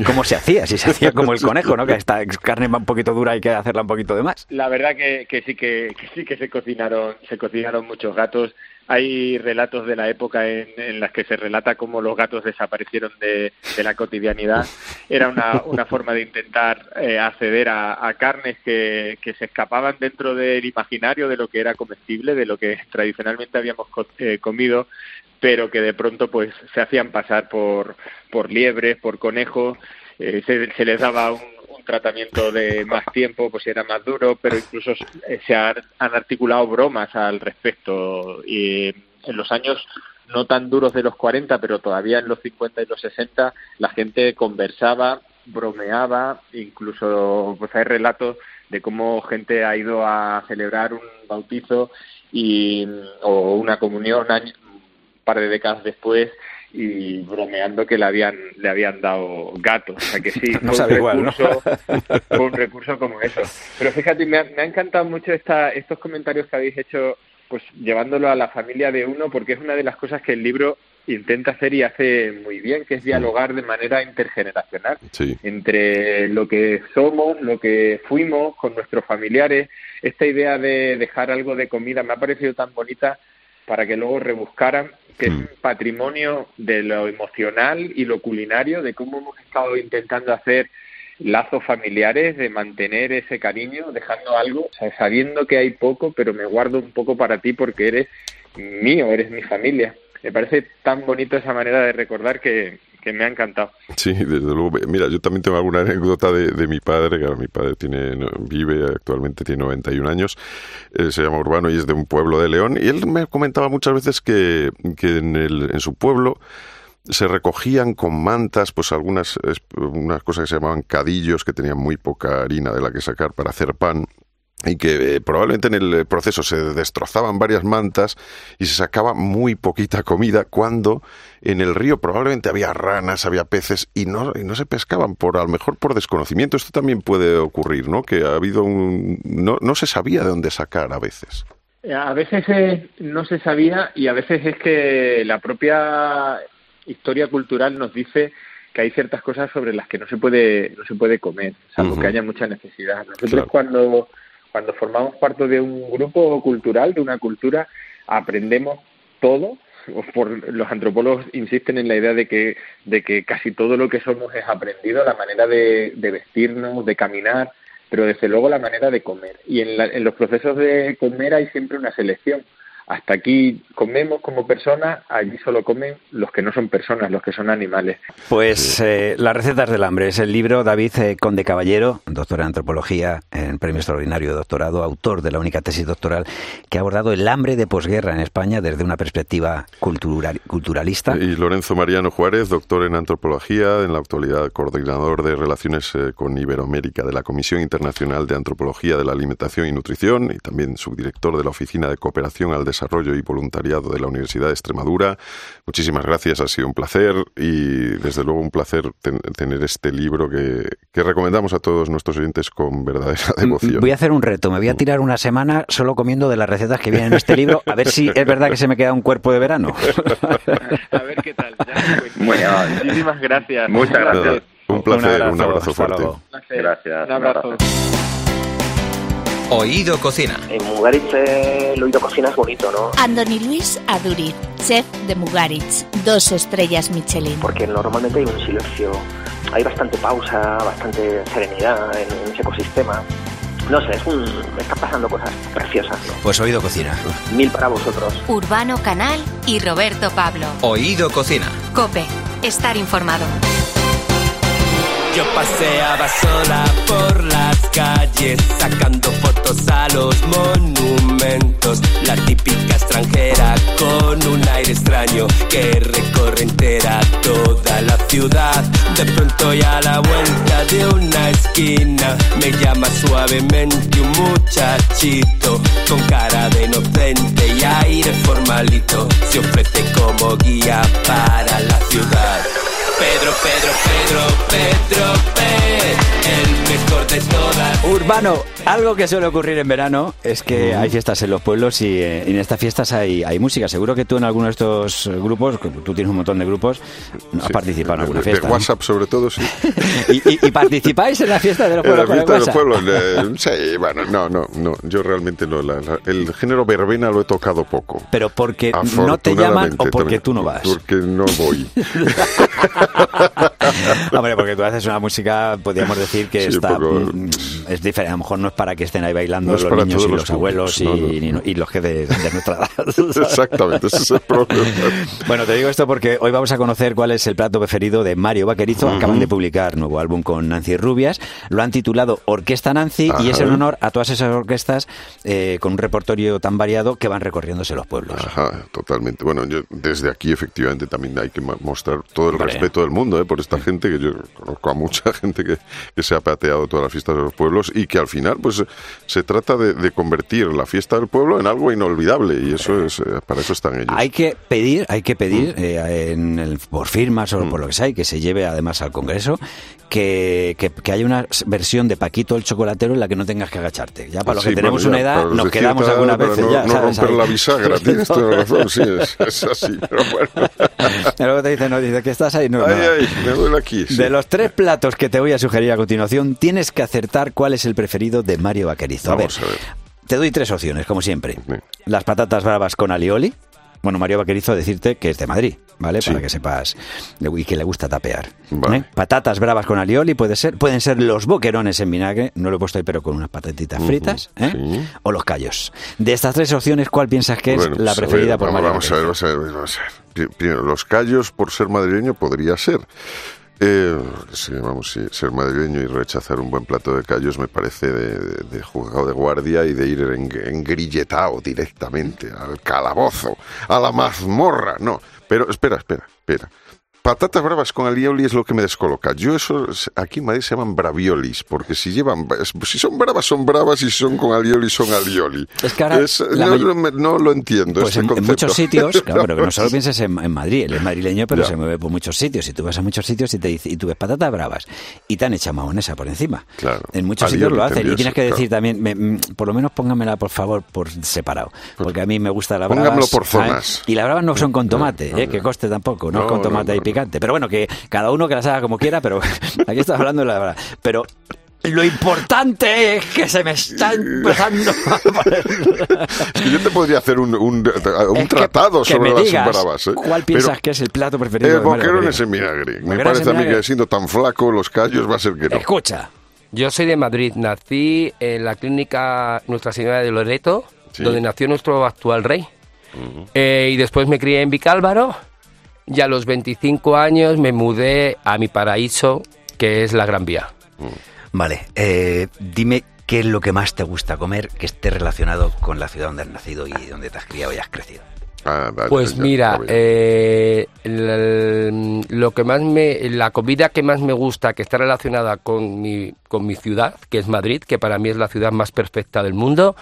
cómo, se hacía, si se hacía como el conejo, ¿no? Que esta carne un poquito dura y hay que hacerla un poquito de más. La verdad que, que sí que, que, sí que se cocinaron, se cocinaron muchos gatos hay relatos de la época en, en las que se relata cómo los gatos desaparecieron de, la cotidianidad. Era una, una forma de intentar eh, acceder a, carnes que, que, se escapaban dentro del imaginario de lo que era comestible, de lo que tradicionalmente habíamos eh, comido, pero que de pronto pues se hacían pasar por, por liebres, por conejos. Eh, se, se les daba un, tratamiento de más tiempo, pues era más duro, pero incluso se han, articulado bromas al respecto. Y en los años no tan duros de los 40, pero todavía en los 50 y los 60, la gente conversaba, bromeaba, incluso pues hay relatos de cómo gente ha ido a celebrar un bautizo y, o una comunión un par de décadas después y bromeando que le habían le habían dado gato. O sea que sí, no fue, un recurso, un recurso como eso. Pero fíjate, me ha, me ha encantado mucho esta, estos comentarios que habéis hecho, pues llevándolo a la familia de uno, porque es una de las cosas que el libro intenta hacer y hace muy bien, que es dialogar de manera intergeneracional entre lo que somos, lo que fuimos con nuestros familiares. Esta idea de dejar algo de comida me ha parecido tan bonita para que luego rebuscaran que es mm. un patrimonio de lo emocional y lo culinario, de cómo hemos estado intentando hacer lazos familiares, de mantener ese cariño, dejando algo, sabiendo que hay poco, pero me guardo un poco para ti porque eres mío, eres mi familia. Me parece tan bonito esa manera de recordar que, que me ha encantado. Sí, desde luego. Mira, yo también tengo alguna anécdota de, de mi padre, que mi padre tiene, vive actualmente, tiene 91 años, se llama Urbano y es de un pueblo de León, y él me comentaba muchas veces que, que en, el, en su pueblo se recogían con mantas, pues algunas unas cosas que se llamaban cadillos que tenían muy poca harina de la que sacar para hacer pan y que eh, probablemente en el proceso se destrozaban varias mantas y se sacaba muy poquita comida cuando en el río probablemente había ranas, había peces y no, y no se pescaban por a lo mejor por desconocimiento. Esto también puede ocurrir, ¿no? Que ha habido un no, no se sabía de dónde sacar a veces. A veces eh, no se sabía y a veces es que la propia historia cultural nos dice que hay ciertas cosas sobre las que no se puede no se puede comer, salvo que haya mucha necesidad. Nosotros cuando cuando formamos parte de un grupo cultural, de una cultura, aprendemos todo. Por, los antropólogos insisten en la idea de que, de que casi todo lo que somos es aprendido, la manera de, vestirnos, de caminar, pero desde luego la manera de comer. Y en, en los procesos de comer hay siempre una selección hasta aquí comemos como personas, allí solo comen los que no son personas, los que son animales. Pues eh, Las recetas del hambre es el libro David eh, Conde Caballero, doctor en antropología, en premio extraordinario de doctorado, autor de la única tesis doctoral que ha abordado el hambre de posguerra en España desde una perspectiva cultural, culturalista. Y Lorenzo Mariano Juárez, doctor en antropología, en la actualidad coordinador de relaciones eh, con Iberoamérica de la Comisión Internacional de Antropología de la Alimentación y Nutrición y también subdirector de la Oficina de Cooperación al Desarrollo Desarrollo y Voluntariado de la Universidad de Extremadura. Muchísimas gracias, ha sido un placer y desde luego un placer tener este libro que, recomendamos a todos nuestros oyentes con verdadera mm, devoción. Voy a hacer un reto, me voy a tirar una semana solo comiendo de las recetas que vienen en este libro, a ver si es verdad que se me queda un cuerpo de verano. a ver qué tal. muchísimas gracias. Muchas gracias. Un placer, un abrazo, fuerte. Gracias. Un abrazo. Oído Cocina. En Mugaritz el oído cocina es bonito, ¿no? Andoni Luis Aduriz, chef de Mugaritz, dos estrellas Michelin. Porque normalmente hay un silencio, hay bastante pausa, bastante serenidad en ese ecosistema. No sé, es un, están pasando cosas preciosas. Pues Oído Cocina. Mil para vosotros. Urbano Canal y Roberto Pablo. Oído Cocina. Cope, estar informado. Yo paseaba sola por las calles, sacando fotos a los monumentos. La típica extranjera con un aire extraño que recorre entera toda la ciudad. De pronto ya a la vuelta de una esquina me llama suavemente un muchachito con cara de inocente y aire formalito. Se ofrece como guía para la ciudad. Pedro, Pedro, Pedro, Pedro, Pedro, el mejor de todas. Urbano, algo que suele ocurrir en verano es que hay fiestas en los pueblos y eh, en estas fiestas hay, hay música. Seguro que tú en alguno de estos grupos, tú tienes un montón de grupos, has participado en alguna fiesta. De WhatsApp sobre todo, sí. ¿Y, participáis en la fiesta de los pueblos? En la fiesta de los pueblos, sí, bueno, no, no, no, yo realmente no, el género verbena lo he tocado poco. Pero porque no te llaman o porque tú no vas. Porque no voy. Hombre, porque tú haces una música, podríamos decir que está mm, es diferente. A lo mejor no es para que estén ahí bailando los niños y los, abuelos y, los que de, nuestra edad. Exactamente, ese es el problema. Bueno, te digo esto porque hoy vamos a conocer cuál es el plato preferido de Mario Vaquerizo. Acaban de publicar nuevo álbum con Nancy Rubias. Lo han titulado Orquesta Nancy y es en honor a todas esas orquestas eh, con un repertorio tan variado que van recorriéndose los pueblos. Ajá, totalmente. Bueno, yo desde aquí efectivamente también hay que mostrar todo el respeto del mundo ¿eh? por esta gente, que yo conozco a mucha gente que, se ha pateado todas las fiestas de los pueblos y que al final pues se trata de, convertir la fiesta del pueblo en algo inolvidable y eso es, eh, para eso están ellos. Hay que pedir, hay que pedir mm. eh, en por firmas o por mm. lo que sea y que se lleve además al Congreso que, que, haya una versión de Paquito el chocolatero en la que no tengas que agacharte. Ya para los que tenemos una edad nos quedamos algunas veces no, ya. No romper la bisagra, tienes toda razón, sí, es, así, pero bueno. luego te dice, no, dice que estás ahí, no, ay, me duele aquí. De los tres platos que te voy a sugerir a continuación, tienes que acertar cuál es el preferido de Mario Vaquerizo. Vamos a ver. Te doy tres opciones, como siempre. Las patatas bravas con alioli. Bueno, Mario Vaquerizo decirte que es de Madrid, ¿vale? Para que sepas y que le gusta tapear. ¿eh? Patatas bravas con alioli puede ser, pueden ser los boquerones en vinagre, no lo he puesto ahí pero con unas patatitas fritas, ¿eh? o los callos. De estas tres opciones, ¿cuál piensas que es la preferida por Mario vamos a ver, vamos a ver, vamos a ver. Primero, los callos por ser madrileño podría ser. Eh, vamos, ser madrileño y rechazar un buen plato de callos me parece de, de, juzgado de guardia y de ir engrilletado directamente al calabozo, a la mazmorra. No, pero espera, espera, espera. Patatas bravas con alioli es lo que me descoloca. Yo eso, aquí en Madrid se llaman braviolis, porque si llevan, si son bravas son bravas y si son con alioli son alioli. Es que ahora no, no, no, lo entiendo. Pues en, muchos sitios, claro, pero que no solo pienses en, en Madrid, él es madrileño, pero se mueve por muchos sitios. Y tú vas a muchos sitios y te y tú ves patatas bravas y te han echado mahonesa por encima. Claro. En muchos Alioli sitios lo hacen. Y tienes que decir también, me- mm, por lo menos póngamela por favor por separado, porque a mí me gusta la bravas. Póngamelo por zonas. Y las bravas no son con tomate, no, eh, que coste tampoco, no, es con tomate y. picante. Pero bueno, que cada uno que las haga como quiera, pero aquí estás hablando de la verdad. Pero lo importante es que se me está empezando a Es que yo te podría hacer un, un, un Es que- tratado que sobre me las digas bravas. ¿eh? ¿Cuál piensas Pero que es el plato preferido El boquerones Vaquerizo? en vinagre. Me parece a mí que siendo tan flaco, los callos va a ser que no. Escucha. Yo soy de Madrid, nací en la clínica Nuestra Señora de Loreto, Sí. donde nació nuestro actual rey. Eh, y después me crié en Vicálvaro y a los 25 años me mudé a mi paraíso, que es la Gran Vía. Vale, eh, dime qué es lo que más te gusta comer que esté relacionado con la ciudad donde has nacido y donde te has criado y has crecido. Ah, vale, Pues ya, mira, eh, el- lo que más me, la comida que más me gusta, que está relacionada con mi, con mi ciudad, que es Madrid, que para mí es la ciudad más perfecta del mundo,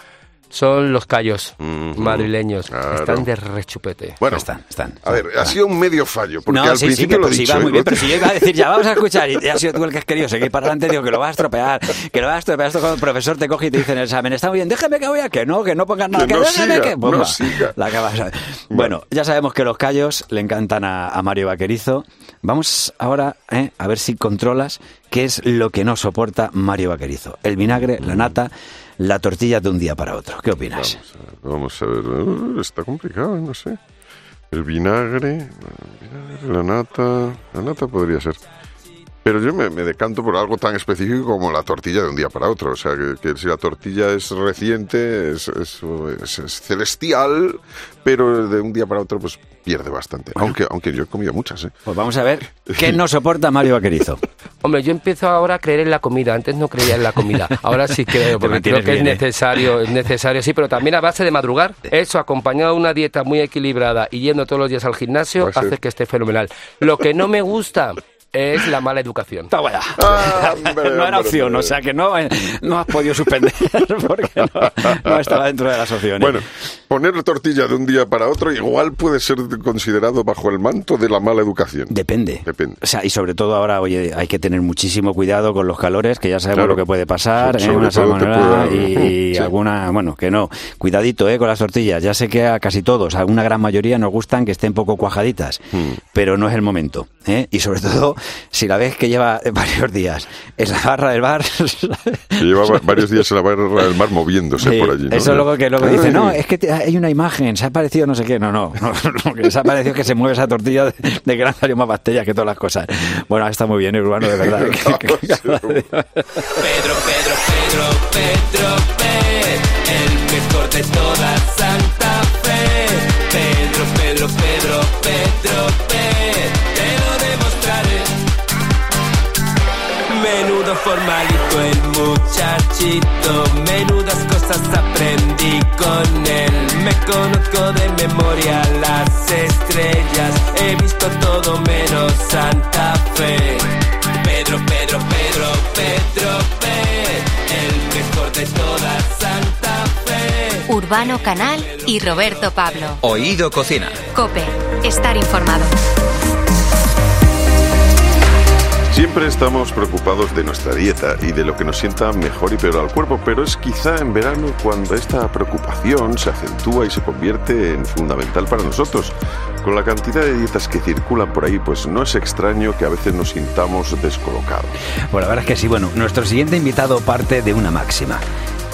son los callos madrileños. claro. Están de rechupete. Bueno, Están, están. a ver, ha sido un medio fallo, porque no, al sí, sí, principio que lo he pues dicho. iba muy bien, pero si yo iba a decir, ya vamos a escuchar, y has sido tú el que has querido seguir para adelante, digo que lo vas a estropear, que lo vas a estropear. Esto cuando el profesor te coge y te dice en el examen, está muy bien, déjame que voy a que no, que no pongas nada, Que que, no déjame siga, que. no Bomba. siga. La acabas. Bueno, ya sabemos que los callos le encantan a, a Mario Vaquerizo. Vamos ahora eh, a ver si controlas qué es lo que no soporta Mario Vaquerizo. El vinagre, la nata, la tortilla de un día para otro. ¿Qué opinas? Vamos a ver, uh, está complicado, no sé. El vinagre, el vinagre, la nata, la nata podría ser. Pero yo me, me decanto por algo tan específico como la tortilla de un día para otro. O sea, que, que si la tortilla es reciente, es, es- es- es celestial, pero de un día para otro pues pierde bastante. Aunque, aunque yo he comido muchas, ¿eh? Pues vamos a ver qué no soporta Mario Vaquerizo. Hombre, yo empiezo ahora a creer en la comida. Antes no creía en la comida. Ahora sí creo, porque creo que es ¿eh? necesario, es necesario, sí, pero también a base de madrugar. Eso, acompañado de una dieta muy equilibrada y yendo todos los días al gimnasio, ser- hace que esté fenomenal. Lo que no me gusta es la mala educación. Toma ya. Ah, hombre, no era hombre, opción, hombre. o sea que no, eh, no has podido suspender porque no, no estaba dentro de las opciones. Bueno, poner la tortilla de un día para otro igual puede ser considerado bajo el manto de la mala educación. Depende. Depende. O sea, y sobre todo ahora, oye, hay que tener muchísimo cuidado con los calores, que ya sabemos Claro. lo que puede pasar, So- ¿eh? una salmonela puede- y, y Sí. alguna, bueno, que no. Cuidadito, ¿eh? Con las tortillas. Ya sé que a casi todos, a una gran mayoría nos gustan que estén poco cuajaditas, Hmm. pero no es el momento, ¿eh? Y sobre todo, si la ves que lleva varios días en la barra del bar, Que lleva va- varios días en la barra del mar moviéndose Sí, por allí. ¿no? Eso luego que luego dice, no, es que te- hay una imagen, se ha parecido no sé qué. No, no, no, lo que se ha parecido es que se mueve esa tortilla de, de que le han salido más bacterias que todas las cosas. Bueno, está muy bien, Urbano, de verdad. Que- que- que- Pedro, Pedro, Pedro, Pedro, Pedro, el mejor de toda Santa Fe. Pedro, Pedro, Pedro, Pedro, Pedro, te lo. Menudo formalito el muchachito, menudas cosas aprendí con él. Me conozco de memoria las estrellas, he visto todo menos Santa Fe. Pedro, Pedro, Pedro, Pedro, Pedro, el mejor de toda Santa Fe. Urbano Canal y Roberto Pablo. Oído Cocina. Cope, estar informado. Siempre estamos preocupados de nuestra dieta y de lo que nos sienta mejor y peor al cuerpo, pero es quizá en verano cuando esta preocupación se acentúa y se convierte en fundamental para nosotros. Con la cantidad de dietas que circulan por ahí, pues no es extraño que a veces nos sintamos descolocados. Bueno, la verdad es que sí. Bueno, nuestro siguiente invitado parte de una máxima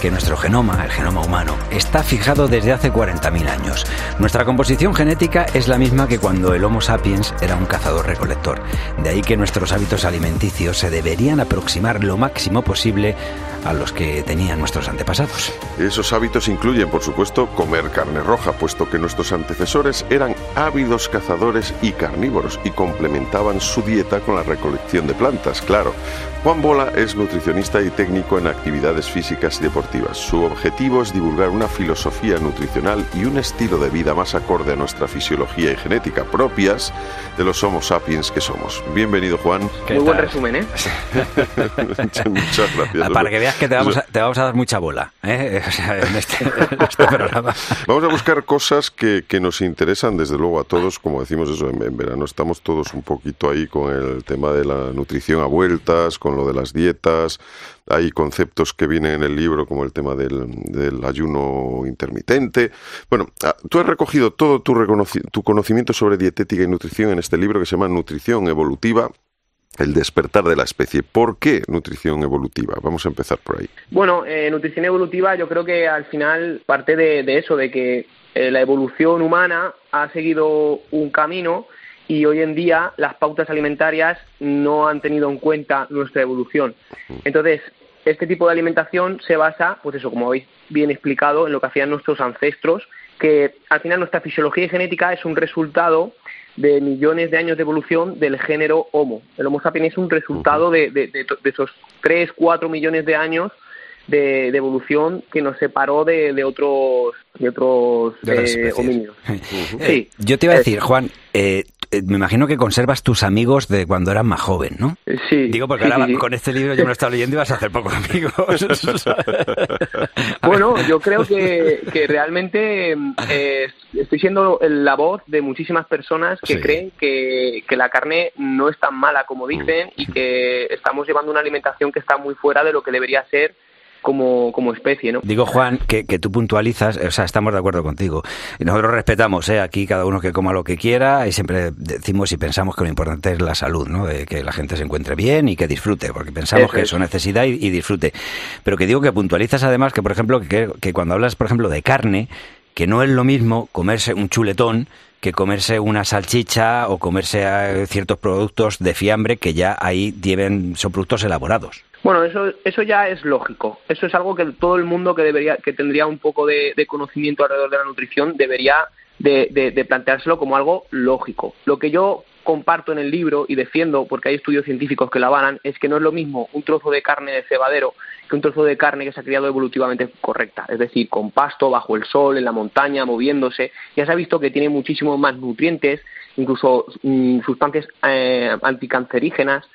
que nuestro genoma, el genoma humano, está fijado desde hace 40.000 años. Nuestra composición genética es la misma que cuando el Homo sapiens era un cazador-recolector. De ahí que nuestros hábitos alimenticios se deberían aproximar lo máximo posible a los que tenían nuestros antepasados. Esos hábitos incluyen, por supuesto, comer carne roja, puesto que nuestros antecesores eran ávidos cazadores y carnívoros y complementaban su dieta con la recolección de plantas, claro. Juan Bola es nutricionista y técnico en actividades físicas y deportivas evolutivas. Su objetivo es divulgar una filosofía nutricional y un estilo de vida más acorde a nuestra fisiología y genética propias de los Homo sapiens que somos. Bienvenido, Juan. Muy buen resumen, ¿eh? Muchas gracias. Para que veas que te vamos a, te vamos a dar mucha bola ¿eh? o sea, en, este, en, este, programa. Vamos a buscar cosas que, que, nos interesan, desde luego, a todos. Como decimos eso, en, en, verano estamos todos un poquito ahí con el tema de la nutrición a vueltas, con lo de las dietas. Hay conceptos que vienen en el libro, como el tema del, ayuno intermitente. Bueno, ah, tú has recogido todo tu, tu conocimiento sobre dietética y nutrición en este libro que se llama Nutrición Evolutiva, el despertar de la especie. ¿Por qué nutrición evolutiva? Vamos a empezar por ahí. Bueno, eh, nutrición evolutiva yo creo que al final parte de, de eso, de que eh, la evolución humana ha seguido un camino y hoy en día las pautas alimentarias no han tenido en cuenta nuestra evolución. Entonces, este tipo de alimentación se basa, pues eso, como habéis bien explicado, en lo que hacían nuestros ancestros, que al final nuestra fisiología y genética es un resultado de millones de años de evolución del género Homo. El Homo sapiens es un resultado de, de, de, de esos 3, 4 millones de años de, de, evolución que nos separó de, de otros de otros eh, homínidos. Sí. Yo te iba a decir, Juan, eh, me imagino que conservas tus amigos de cuando eras más joven, ¿no? Sí. Digo, porque sí, ahora sí. con este libro yo me lo he estado leyendo y vas a hacer pocos amigos. bueno, yo creo que, que realmente eh, estoy siendo la voz de muchísimas personas que Sí. creen que, que la carne no es tan mala como dicen y que estamos llevando una alimentación que está muy fuera de lo que debería ser como, como especie, ¿no? Digo, Juan, que, que tú puntualizas, o sea, estamos de acuerdo contigo. Nosotros respetamos, ¿eh? Aquí cada uno que coma lo que quiera y siempre decimos y pensamos que lo importante es la salud, ¿no? De que la gente se encuentre bien y que disfrute, porque pensamos Eso que es. eso necesidad y, y disfrute. Pero que digo que puntualizas además que, por ejemplo, que, que cuando hablas, por ejemplo, de carne, que no es lo mismo comerse un chuletón que comerse una salchicha o comerse eh, ciertos productos de fiambre que ya ahí lleven, son productos elaborados. Bueno, eso, eso ya es lógico. Eso es algo que todo el mundo que debería, que tendría un poco de, conocimiento alrededor de la nutrición debería de, de, de planteárselo como algo lógico. Lo que yo comparto en el libro y defiendo, porque hay estudios científicos que lo avalan, es que no es lo mismo un trozo de carne de cebadero que un trozo de carne que se ha criado evolutivamente correcta, es decir, con pasto, bajo el sol, en la montaña, moviéndose. Ya se ha visto que tiene muchísimos más nutrientes, incluso mm, sustancias eh, anticancerígenas.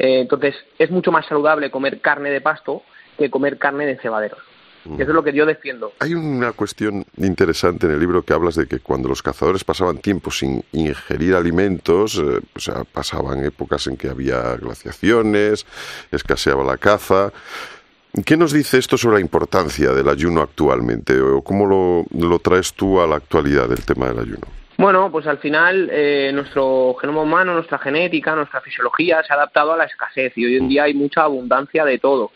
Eh, entonces, es mucho más saludable comer carne de pasto que comer carne de cebaderos. Y eso es lo que yo defiendo. Hay una cuestión interesante en el libro que hablas de que cuando los cazadores pasaban tiempo sin ingerir alimentos, eh, o sea, pasaban épocas en que había glaciaciones, escaseaba la caza. ¿Qué nos dice esto sobre la importancia del ayuno actualmente? ¿O cómo lo, lo traes tú a la actualidad del tema del ayuno? Bueno, pues al final eh, nuestro genoma humano, nuestra genética, nuestra fisiología se ha adaptado a la escasez y hoy en día hay mucha abundancia de todo.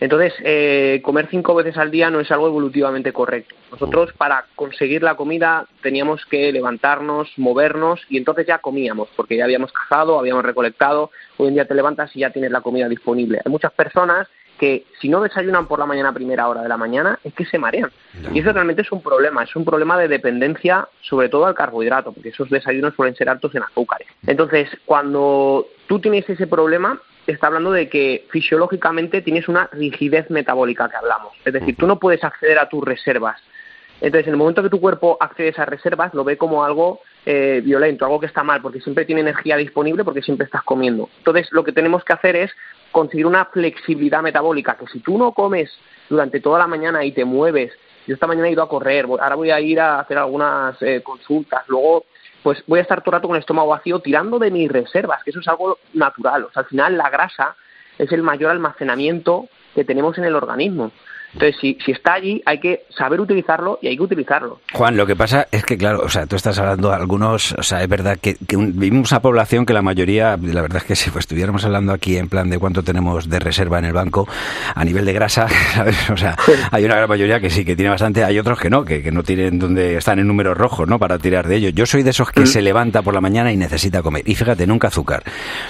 Entonces, eh, comer cinco veces al día no es algo evolutivamente correcto. Nosotros para conseguir la comida teníamos que levantarnos, movernos y entonces ya comíamos, porque ya habíamos cazado, habíamos recolectado. Hoy en día te levantas y ya tienes la comida disponible. Hay muchas personas que si no desayunan por la mañana a primera hora de la mañana es que se marean. Y eso realmente es un problema, es un problema de dependencia sobre todo al carbohidrato, porque esos desayunos suelen ser altos en azúcares. Entonces, cuando tú tienes ese problema, está hablando de que fisiológicamente tienes una rigidez metabólica que hablamos. Es decir, tú no puedes acceder a tus reservas. Entonces, en el momento que tu cuerpo accede a esas reservas, lo ve como algo eh, violento, algo que está mal, porque siempre tiene energía disponible, porque siempre estás comiendo. Entonces, lo que tenemos que hacer es conseguir una flexibilidad metabólica, que si tú no comes durante toda la mañana y te mueves, yo esta mañana he ido a correr, ahora voy a ir a hacer algunas eh, consultas, luego pues voy a estar todo el rato con el estómago vacío tirando de mis reservas, que eso es algo natural. O sea, al final la grasa es el mayor almacenamiento que tenemos en el organismo. Entonces, si, si está allí, hay que saber utilizarlo y hay que utilizarlo. Juan, lo que pasa es que, claro, o sea, tú estás hablando de algunos, o sea, es verdad que, que un- vivimos una población que la mayoría, la verdad es que si pues, estuviéramos hablando aquí en plan de cuánto tenemos de reserva en el banco a nivel de grasa, ¿sabes? O sea, hay una gran mayoría que sí, que tiene bastante, hay otros que no, que, que no tienen donde están en números rojos, ¿no? Para tirar de ellos. Yo soy de esos que se levanta por la mañana y necesita comer. Y fíjate, nunca azúcar.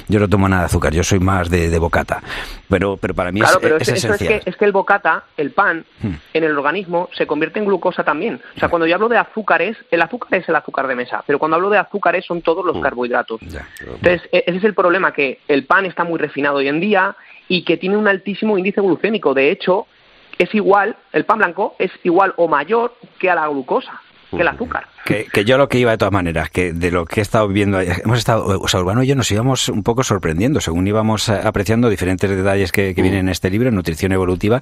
Yo no tomo nada de azúcar, yo soy más de, de bocata. Pero, pero para mí Claro, es, pero es es- esencial. que, es que el bocata, el pan, Hmm. en el organismo se convierte en glucosa también. O sea, cuando yo hablo de azúcares, el azúcar es el azúcar de mesa, pero cuando hablo de azúcares son todos los carbohidratos. Entonces, e- ese es el problema, que el pan está muy refinado hoy en día y que tiene un altísimo índice glucémico. De hecho, es igual, el pan blanco es igual o mayor que a la glucosa, que el azúcar. Que, que, yo lo que iba de todas maneras, que de lo que he estado viendo, hemos estado, o sea, Urbano y yo nos íbamos un poco sorprendiendo según íbamos apreciando diferentes detalles que, que vienen en este libro, Nutrición Evolutiva.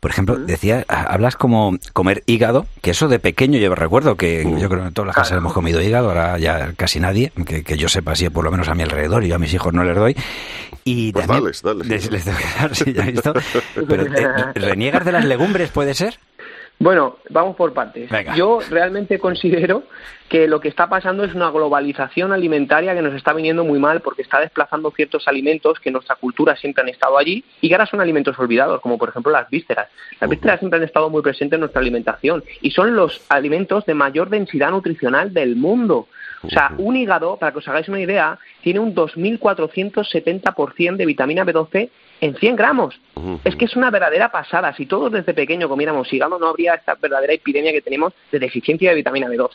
Por ejemplo, decía, hablas como comer hígado, que eso de pequeño yo recuerdo que yo creo que en todas las casas hemos comido hígado, ahora ya casi nadie, que, que yo sepa así por lo menos a mi alrededor, y yo a mis hijos no les doy. Y pues también, dales, dales. Les, les tengo que dar, sí, ya he visto. Pero, eh, ¿reniegas de las legumbres, puede ser? Bueno, vamos por partes. Venga. Yo realmente considero que lo que está pasando es una globalización alimentaria que nos está viniendo muy mal porque está desplazando ciertos alimentos que en nuestra cultura siempre han estado allí y que ahora son alimentos olvidados, como por ejemplo las vísceras. Las vísceras siempre han estado muy presentes en nuestra alimentación y son los alimentos de mayor densidad nutricional del mundo. O sea, un hígado, para que os hagáis una idea, tiene un 2.470% de vitamina B12 en 100 gramos. Es que es una verdadera pasada. Si todos desde pequeño comiéramos hígado, no habría esta verdadera epidemia que tenemos de deficiencia de vitamina B12.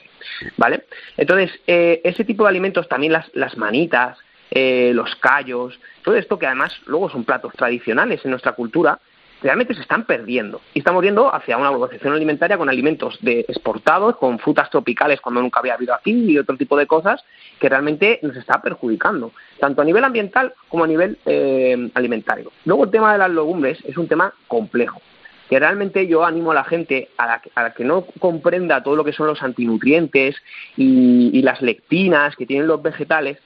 ¿Vale? Entonces, eh, ese tipo de alimentos, también las, las manitas, eh, los callos, todo esto que además luego son platos tradicionales en nuestra cultura, realmente se están perdiendo. Y estamos yendo hacia una globalización alimentaria con alimentos de exportados, con frutas tropicales cuando nunca había habido aquí y otro tipo de cosas que realmente nos está perjudicando, tanto a nivel ambiental como a nivel eh, alimentario. Luego el tema de las legumbres es un tema complejo que realmente yo animo a la gente a la, que, a la que no comprenda todo lo que son los antinutrientes y las lectinas que tienen los vegetales,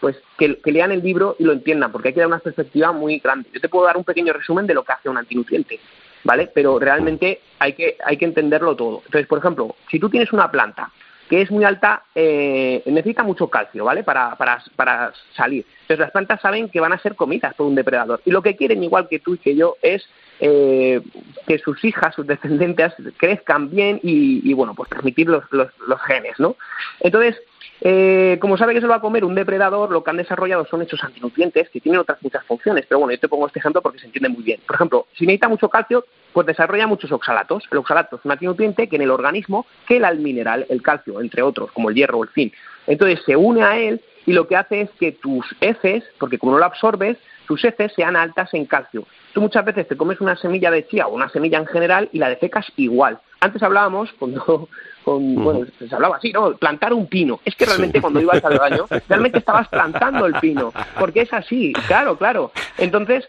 pues que, lean el libro y lo entiendan, porque hay que dar una perspectiva muy grande. Yo te puedo dar un pequeño resumen de lo que hace un antinutriente, ¿vale? Pero realmente hay que, hay que entenderlo todo. Entonces, por ejemplo, si tú tienes una planta que es muy alta, eh, necesita mucho calcio, ¿vale? Para, para, para salir. Entonces las plantas saben que van a ser comidas por un depredador. Y lo que quieren, igual que tú y que yo, es eh, que sus hijas, sus descendientes, crezcan bien y, y bueno, pues transmitir los, los, los genes, ¿no? Entonces, eh, como sabe que se lo va a comer un depredador, lo que han desarrollado son estos antinutrientes que tienen otras muchas funciones. Pero bueno, yo te pongo este ejemplo porque se entiende muy bien. Por ejemplo, si necesita mucho calcio, pues desarrolla muchos oxalatos. El oxalato es un antinutriente que en el organismo quela el mineral, el calcio, entre otros, como el hierro o el zinc. Entonces se une a él y lo que hace es que tus heces, porque como no lo absorbes, tus heces sean altas en calcio. Tú muchas veces te comes una semilla de chía o una semilla en general y la defecas igual. Antes hablábamos, cuando, con, bueno, se hablaba así, ¿no? Plantar un pino. Es que realmente sí. cuando ibas al baño, realmente estabas plantando el pino, porque es así, claro, claro. Entonces,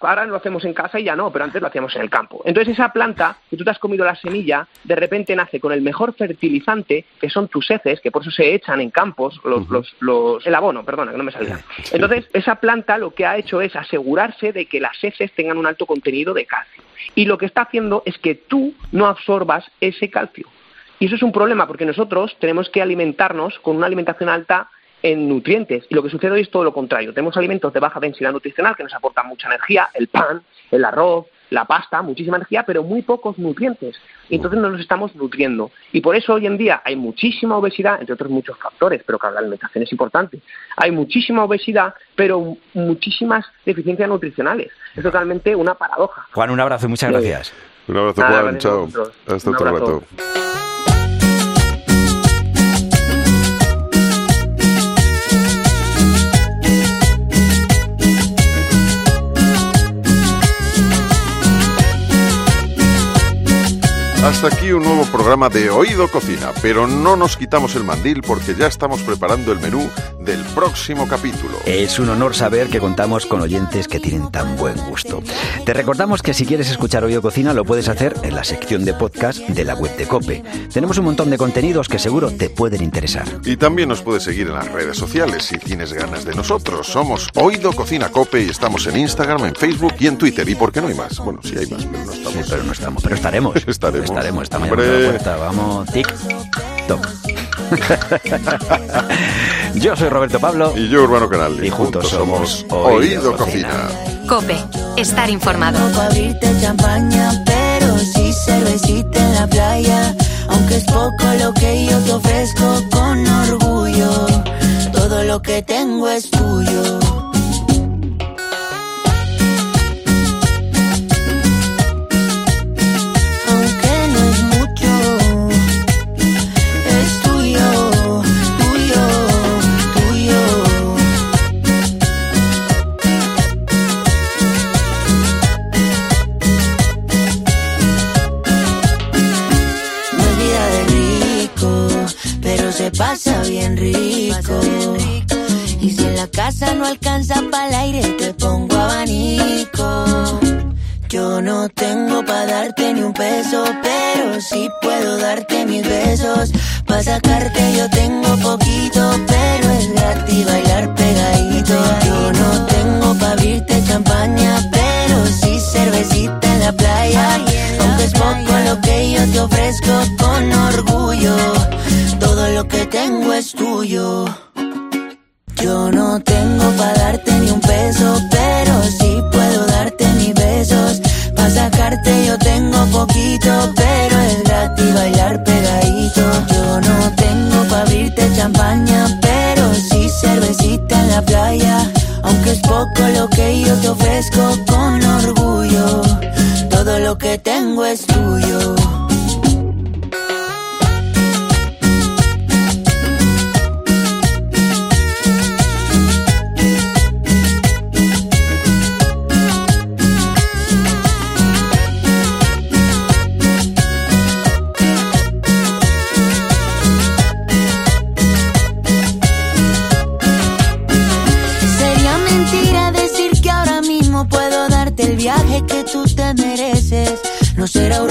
ahora lo hacemos en casa y ya no, pero antes lo hacíamos en el campo. Entonces esa planta, que tú te has comido la semilla, de repente nace con el mejor fertilizante, que son tus heces, que por eso se echan en campos, los, uh -huh. los, los, el abono, perdona, que no me salía. Entonces esa planta lo que ha hecho es asegurarse de que las heces tengan un alto contenido de calcio. Y lo que está haciendo es que tú no absorbas ese calcio. Y eso es un problema porque nosotros tenemos que alimentarnos con una alimentación alta en nutrientes. Y lo que sucede hoy es todo lo contrario. Tenemos alimentos de baja densidad nutricional que nos aportan mucha energía, el pan, el arroz, la pasta, muchísima energía, pero muy pocos nutrientes. Y entonces no nos estamos nutriendo. Y por eso hoy en día hay muchísima obesidad, entre otros muchos factores, pero claro, la alimentación es importante. Hay muchísima obesidad, pero muchísimas deficiencias nutricionales. Es totalmente una paradoja. Juan, un abrazo y muchas gracias. Sí. Un abrazo, Juan. Nada, Chao. Hasta otro rato. Hasta aquí un nuevo programa de Oído Cocina, pero no nos quitamos el mandil porque ya estamos preparando el menú del próximo capítulo. Es un honor saber que contamos con oyentes que tienen tan buen gusto. Te recordamos que si quieres escuchar Oído Cocina lo puedes hacer en la sección de podcast de la web de Cope. Tenemos un montón de contenidos que seguro te pueden interesar. Y también nos puedes seguir en las redes sociales si tienes ganas de nosotros. Somos Oído Cocina Cope y estamos en Instagram, en Facebook y en Twitter. ¿Y por qué no hay más? Bueno, sí hay más, pero no estamos. Sí, pero no estamos, pero estaremos. estaremos. Estaremos, estamos llamando a la puerta. Vamos, tic, toc. yo soy Roberto Pablo. Y yo, Urbano Canal. Y, y juntos, juntos, somos Oído, Oído Cocina. Cocina. Cope, estar informado. No abrirte champaña, pero sí cervecita en la playa. Aunque es poco lo que yo te ofrezco con orgullo. Todo lo que tengo es tuyo. Sacarte yo